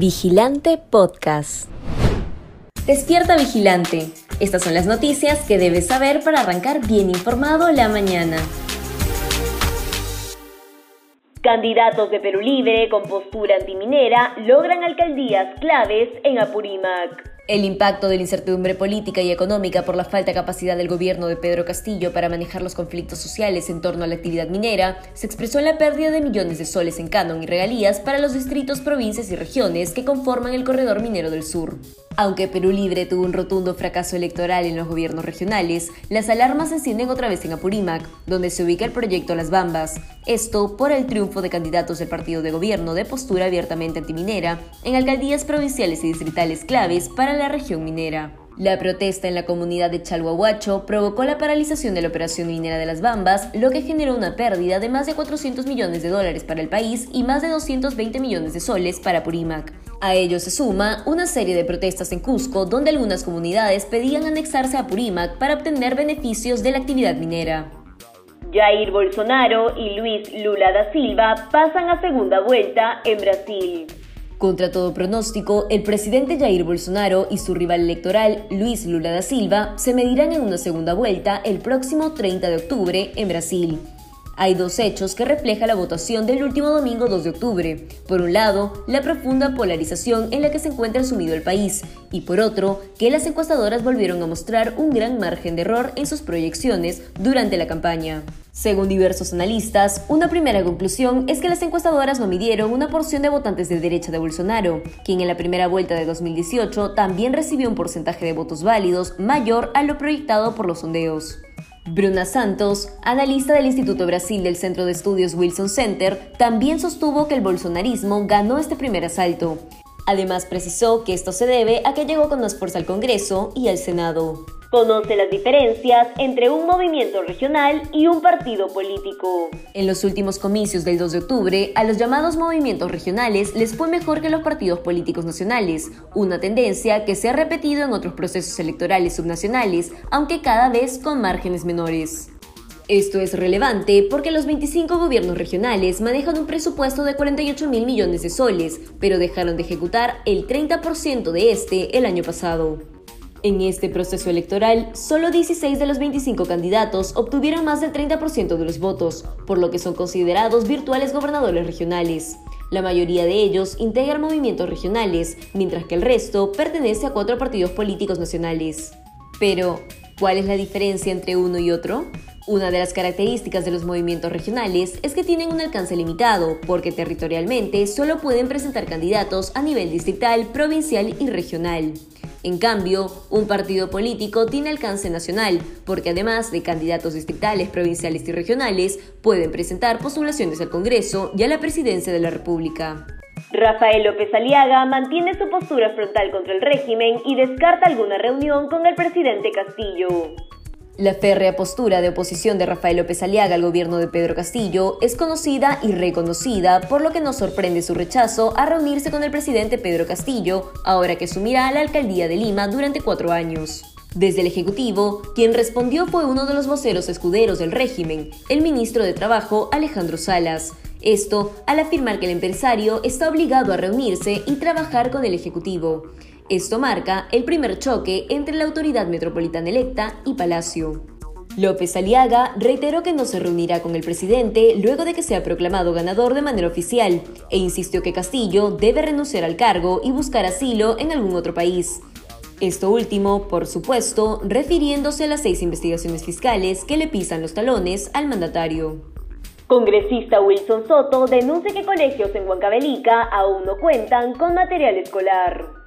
Vigilante Podcast. Despierta Vigilante. Estas son las noticias que debes saber para arrancar bien informado la mañana. Candidatos de Perú Libre con postura antiminera logran alcaldías claves en Apurímac. El impacto de la incertidumbre política y económica por la falta de capacidad del gobierno de Pedro Castillo para manejar los conflictos sociales en torno a la actividad minera se expresó en la pérdida de millones de soles en canon y regalías para los distritos, provincias y regiones que conforman el corredor minero del sur. Aunque Perú Libre tuvo un rotundo fracaso electoral en los gobiernos regionales, las alarmas se encienden otra vez en Apurímac, donde se ubica el proyecto Las Bambas. Esto por el triunfo de candidatos del partido de gobierno de postura abiertamente antiminera en alcaldías provinciales y distritales claves para la región minera. La protesta en la comunidad de Chalhuahuacho provocó la paralización de la operación minera de las Bambas, lo que generó una pérdida de más de 400 millones de dólares para el país y más de 220 millones de soles para Purímac. A ello se suma una serie de protestas en Cusco, donde algunas comunidades pedían anexarse a Purímac para obtener beneficios de la actividad minera. Jair Bolsonaro y Luis Lula da Silva pasan a segunda vuelta en Brasil. Contra todo pronóstico, el presidente Jair Bolsonaro y su rival electoral, Luis Lula da Silva, se medirán en una segunda vuelta el próximo 30 de octubre en Brasil. Hay dos hechos que refleja la votación del último domingo 2 de octubre. Por un lado, la profunda polarización en la que se encuentra sumido el país, y por otro, que las encuestadoras volvieron a mostrar un gran margen de error en sus proyecciones durante la campaña. Según diversos analistas, una primera conclusión es que las encuestadoras no midieron una porción de votantes de derecha de Bolsonaro, quien en la primera vuelta de 2018 también recibió un porcentaje de votos válidos mayor a lo proyectado por los sondeos. Bruna Santos, analista del Instituto Brasil del Centro de Estudios Wilson Center, también sostuvo que el bolsonarismo ganó este primer asalto. Además precisó que esto se debe a que llegó con más fuerza al Congreso y al Senado. Conoce las diferencias entre un movimiento regional y un partido político. En los últimos comicios del 2 de octubre, a los llamados movimientos regionales les fue mejor que los partidos políticos nacionales, una tendencia que se ha repetido en otros procesos electorales subnacionales, aunque cada vez con márgenes menores. Esto es relevante porque los 25 gobiernos regionales manejan un presupuesto de 48 mil millones de soles, pero dejaron de ejecutar el 30% de este el año pasado. En este proceso electoral, solo 16 de los 25 candidatos obtuvieron más del 30% de los votos, por lo que son considerados virtuales gobernadores regionales. La mayoría de ellos integran movimientos regionales, mientras que el resto pertenece a cuatro partidos políticos nacionales. Pero, ¿cuál es la diferencia entre uno y otro? Una de las características de los movimientos regionales es que tienen un alcance limitado, porque territorialmente solo pueden presentar candidatos a nivel distrital, provincial y regional. En cambio, un partido político tiene alcance nacional, porque además de candidatos distritales, provinciales y regionales, pueden presentar postulaciones al Congreso y a la presidencia de la República. Rafael López Aliaga mantiene su postura frontal contra el régimen y descarta alguna reunión con el presidente Castillo. La férrea postura de oposición de Rafael López Aliaga al gobierno de Pedro Castillo es conocida y reconocida, por lo que no sorprende su rechazo a reunirse con el presidente Pedro Castillo, ahora que asumirá la alcaldía de Lima durante cuatro años. Desde el Ejecutivo, quien respondió fue uno de los voceros escuderos del régimen, el ministro de Trabajo Alejandro Salas. Esto al afirmar que el empresario está obligado a reunirse y trabajar con el Ejecutivo. Esto marca el primer choque entre la autoridad metropolitana electa y Palacio. López Aliaga reiteró que no se reunirá con el presidente luego de que sea proclamado ganador de manera oficial e insistió que Castillo debe renunciar al cargo y buscar asilo en algún otro país. Esto último, por supuesto, refiriéndose a las seis investigaciones fiscales que le pisan los talones al mandatario. Congresista Wilson Soto denuncia que colegios en Huancavelica aún no cuentan con material escolar.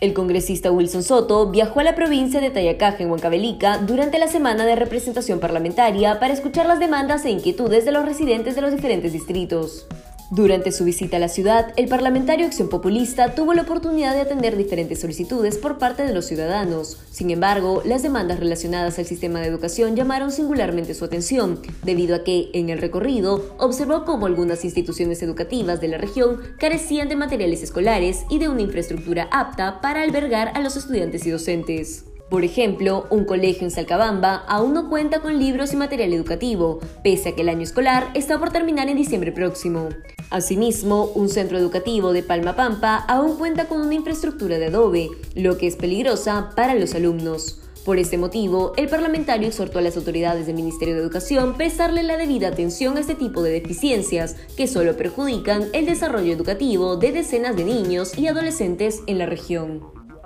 El congresista Wilson Soto viajó a la provincia de Tayacaja, en Huancavelica, durante la semana de representación parlamentaria para escuchar las demandas e inquietudes de los residentes de los diferentes distritos. Durante su visita a la ciudad, el parlamentario Acción Populista tuvo la oportunidad de atender diferentes solicitudes por parte de los ciudadanos. Sin embargo, las demandas relacionadas al sistema de educación llamaron singularmente su atención, debido a que, en el recorrido, observó cómo algunas instituciones educativas de la región carecían de materiales escolares y de una infraestructura apta para albergar a los estudiantes y docentes. Por ejemplo, un colegio en Salcabamba aún no cuenta con libros y material educativo, pese a que el año escolar está por terminar en diciembre próximo. Asimismo, un centro educativo de Palma Pampa aún cuenta con una infraestructura de adobe, lo que es peligrosa para los alumnos. Por este motivo, el parlamentario exhortó a las autoridades del Ministerio de Educación prestarle la debida atención a este tipo de deficiencias que solo perjudican el desarrollo educativo de decenas de niños y adolescentes en la región.